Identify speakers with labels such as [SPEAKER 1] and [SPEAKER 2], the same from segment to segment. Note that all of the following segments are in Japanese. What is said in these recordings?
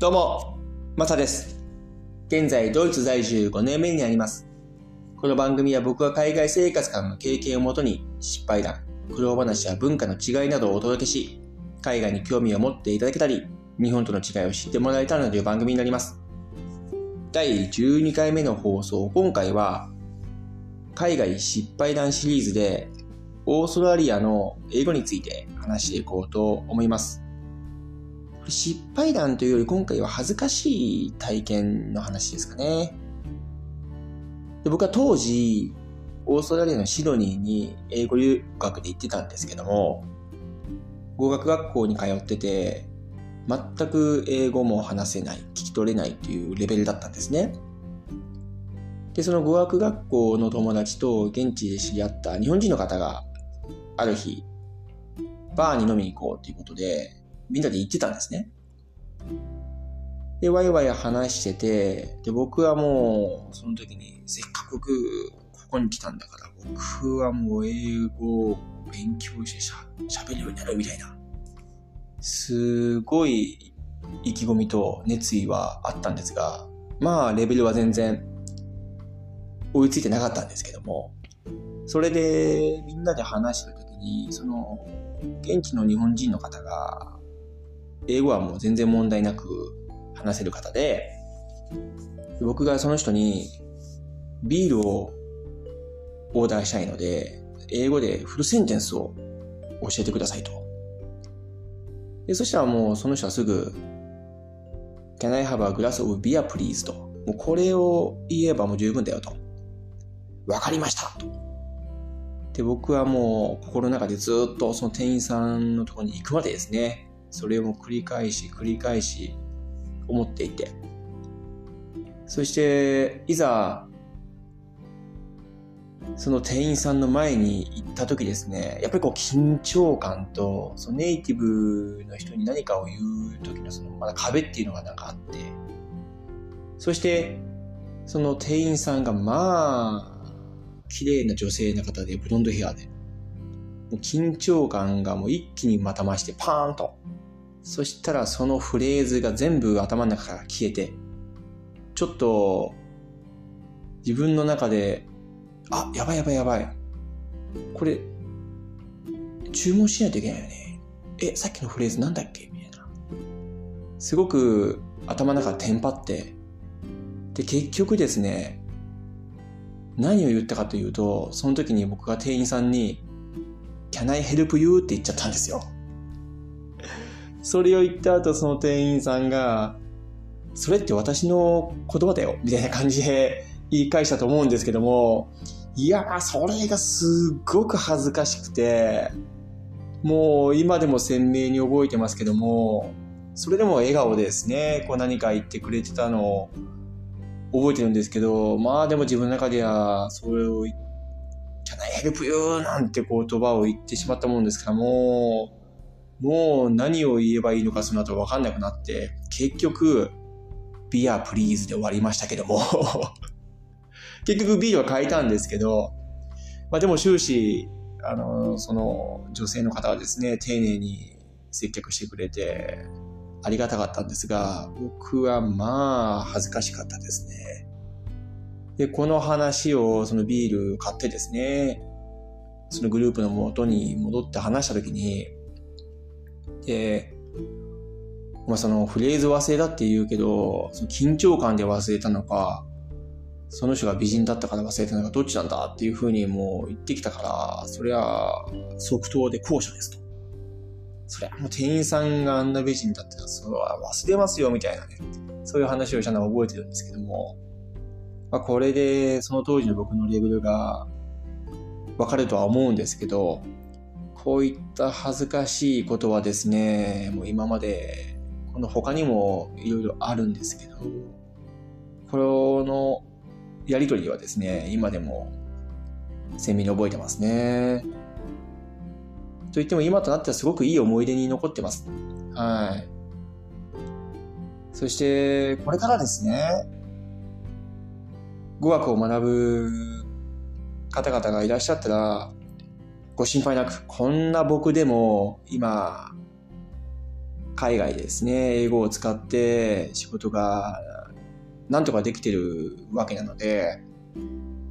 [SPEAKER 1] どうも、マサです。現在、ドイツ在住5年目になります。この番組は僕が海外生活からの経験をもとに、失敗談、苦労話や文化の違いなどをお届けし、海外に興味を持っていただけたり、日本との違いを知ってもらえたらなという番組になります。第12回目の放送、今回は、海外失敗談シリーズで、オーストラリアの英語について話していこうと思います。失敗談というより今回は恥ずかしい体験の話ですかね。で僕は当時、オーストラリアのシドニーに英語留学で行ってたんですけども、語学学校に通ってて、全く英語も話せない、聞き取れないというレベルだったんですね。で、その語学学校の友達と現地で知り合った日本人の方がある日、バーに飲みに行こうということで、みんなで行ってたんですね。で、ワイワイ話してて、で、僕はもう、その時に、せっかくここに来たんだから、僕はもう英語を勉強してしゃ喋るようになるみたいな、すごい意気込みと熱意はあったんですが、まあ、レベルは全然追いついてなかったんですけども、それでみんなで話してる時に、その、現地の日本人の方が、英語はもう全然問題なく話せる方で、僕がその人にビールをオーダーしたいので、英語でフルセンテンスを教えてくださいと。でそしたらもうその人はすぐ、Can I have a glass of beer please? と。もうこれを言えばもう十分だよと。わかりましたと。で、僕はもう心の中でずっとその店員さんのところに行くまでですね、それを繰り返し繰り返し思っていて。そして、いざ、その店員さんの前に行った時ですね、やっぱりこう緊張感と、そのネイティブの人に何かを言う時のそのまだ壁っていうのがなんかあって、そして、その店員さんがまあ、綺麗な女性の方で、ブロンドヘアで、緊張感がもう一気にまた増してパーンと。そしたらそのフレーズが全部頭の中から消えて、ちょっと自分の中で、あ、やばいやばいやばい。これ、注文しないといけないよね。え、さっきのフレーズなんだっけ？みたいな。すごく頭の中テンパって、で、結局ですね、何を言ったかというと、その時に僕が店員さんに、Can I help you? って言っちゃったんですよ。それを言った後、その店員さんが、それって私の言葉だよ、みたいな感じで言い返したと思うんですけども、いやー、それがすっごく恥ずかしくて、もう今でも鮮明に覚えてますけども、それでも笑顔でですね、こう何か言ってくれてたのを覚えてるんですけど、まあでも自分の中では、それを言、Can I help you? なんて言葉を言ってしまったもんですから、もう、もう何を言えばいいのかその後分かんなくなって、結局、ビアプリーズで終わりましたけども、結局ビールは変えたんですけど、まあでも終始、あの、その女性の方はですね、丁寧に接客してくれて、ありがたかったんですが、僕はまあ恥ずかしかったですね。で、この話を、そのビール買ってですね、そのグループの元に戻って話したときに、で、まあそのフレーズ忘れたって言うけど、その緊張感で忘れたのか、その人が美人だったから忘れたのかどっちなんだっていうふうにもう言ってきたから、それは即答で後者ですと。それはもう店員さんがあんな美人だったら、それは忘れますよみたいなね。そういう話をしたのを覚えてるんですけども、まあ、これでその当時の僕のレベルがわかるとは思うんですけど、こういった恥ずかしいことはですね、もう今まで、この他にもいろいろあるんですけど、このやりとりはですね、今でも鮮明に覚えてますね。と言っても今となってはすごくいい思い出に残ってます。はい。そして、これからですね、語学を学ぶ方々がいらっしゃったら、ご心配なく、こんな僕でも今、海外ですね、英語を使って仕事がなんとかできてるわけなので、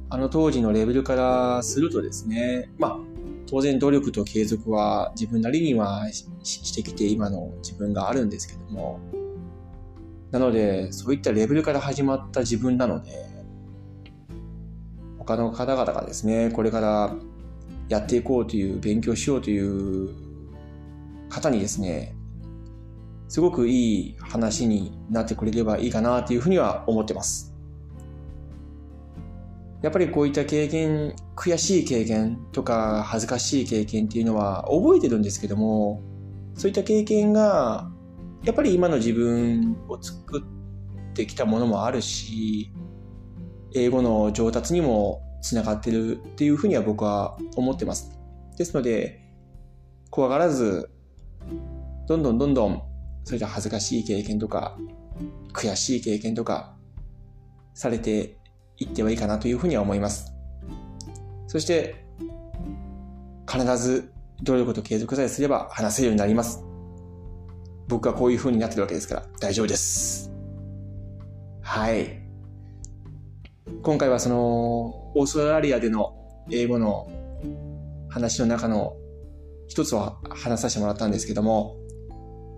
[SPEAKER 1] あの当時のレベルからするとですね、まあ、当然努力と継続は自分なりにはしてきて今の自分があるんですけども、なので、そういったレベルから始まった自分なので、他の方々がですね、これからやっていこうという、勉強しようという方にですね、すごくいい話になってくれればいいかなというふうには思ってます。やっぱりこういった経験、悔しい経験とか恥ずかしい経験っていうのは覚えてるんですけども、そういった経験がやっぱり今の自分を作ってきたものもあるし、英語の上達にもつながってるっていうふうには僕は思ってます。ですので、怖がらず、どんどんどんどん、そういった恥ずかしい経験とか、悔しい経験とか、されていってはいいかなというふうには思います。そして、必ず努力と継続さえすれば話せるようになります。僕はこういう風になってるわけですから大丈夫です。はい。今回はその、オーストラリアでの英語の話の中の一つを話させてもらったんですけども、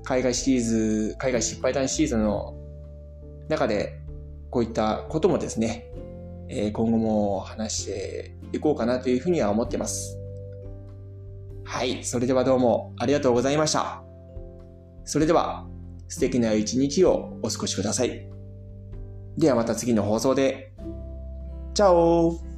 [SPEAKER 1] 海外シリーズ、海外失敗談シリーズの中でこういったこともですね、今後も話していこうかなというふうには思ってます。はい。それではどうもありがとうございました。それでは、素敵な一日をお過ごしください。ではまた次の放送で。Chao.